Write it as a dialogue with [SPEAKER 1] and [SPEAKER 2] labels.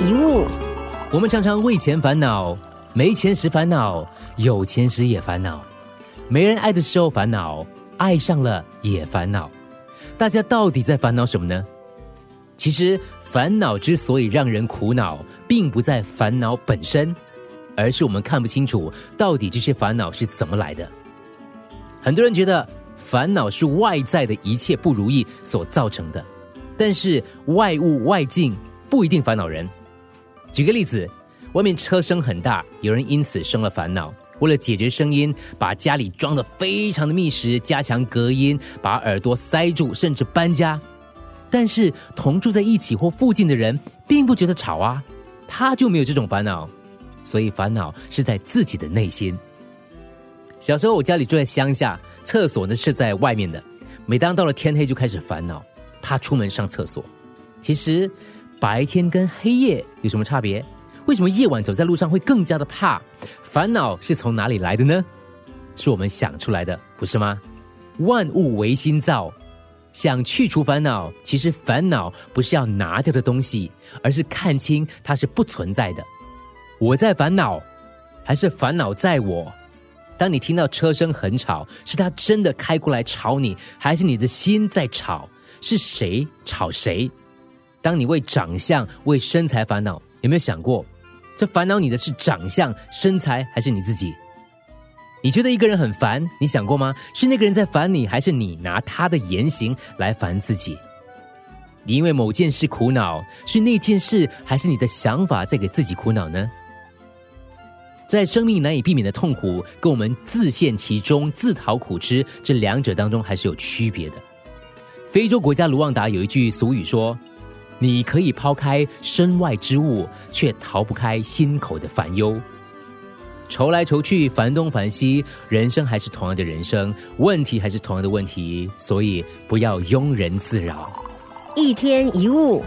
[SPEAKER 1] 一物，
[SPEAKER 2] 我们常常为钱烦恼，没钱时烦恼，有钱时也烦恼，没人爱的时候烦恼，爱上了也烦恼。大家到底在烦恼什么呢？其实，烦恼之所以让人苦恼，并不在烦恼本身，而是我们看不清楚到底这些烦恼是怎么来的。很多人觉得烦恼是外在的一切不如意所造成的，但是外物外境。不一定烦恼人。举个例子，外面车声很大，有人因此生了烦恼。为了解决声音，把家里装得非常的密实，加强隔音，把耳朵塞住，甚至搬家。但是同住在一起或附近的人并不觉得吵啊，他就没有这种烦恼。所以烦恼是在自己的内心。小时候我家里住在乡下，厕所呢是在外面的。每当到了天黑，就开始烦恼，怕出门上厕所。其实。白天跟黑夜有什么差别？为什么夜晚走在路上会更加的怕？烦恼是从哪里来的呢？是我们想出来的，不是吗？万物唯心造，想去除烦恼，其实烦恼不是要拿掉的东西，而是看清它是不存在的。我在烦恼，还是烦恼在我？当你听到车声很吵，是他真的开过来吵你，还是你的心在吵？是谁吵谁？当你为长相、为身材烦恼，有没有想过，这烦恼你的是长相、身材，还是你自己？你觉得一个人很烦，你想过吗？是那个人在烦你，还是你拿他的言行来烦自己？你因为某件事苦恼，是那件事，还是你的想法在给自己苦恼呢？在生命难以避免的痛苦，跟我们自陷其中、自讨苦吃这两者当中，还是有区别的。非洲国家卢旺达有一句俗语说。你可以抛开身外之物，却逃不开心口的烦忧。愁来愁去，烦东烦西，人生还是同样的人生，问题还是同样的问题，所以不要庸人自扰。
[SPEAKER 1] 一天一物。